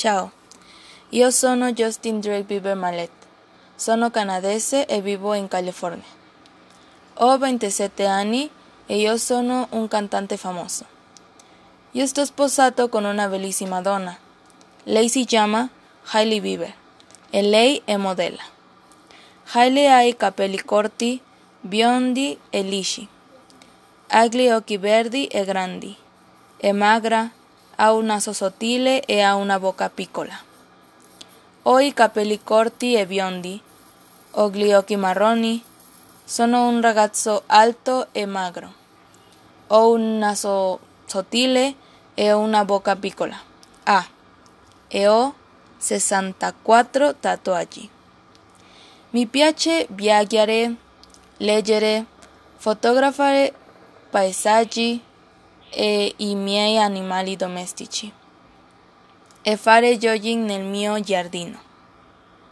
Ciao, io sono Justin Drake Bieber Mallet. Sono canadese e vivo in California. Ho 27 anni e io sono un cantante famoso. Io sto sposato con una bellissima donna. Lei si chiama Hailey Bieber e lei è modella. Hailey ha i capelli corti, biondi e lisci. Ha gli occhi verdi e grandi. È magra, ha un naso sottile e ha una bocca piccola. Ho i capelli corti e biondi. Ho gli occhi marroni. Sono un ragazzo alto e magro. Ho un naso sottile e una bocca piccola. Ah, e ho 64 tatuaggi. Mi piace viaggiare, leggere, fotografare paesaggi e i miei animali domestici e fare jogging nel mio giardino.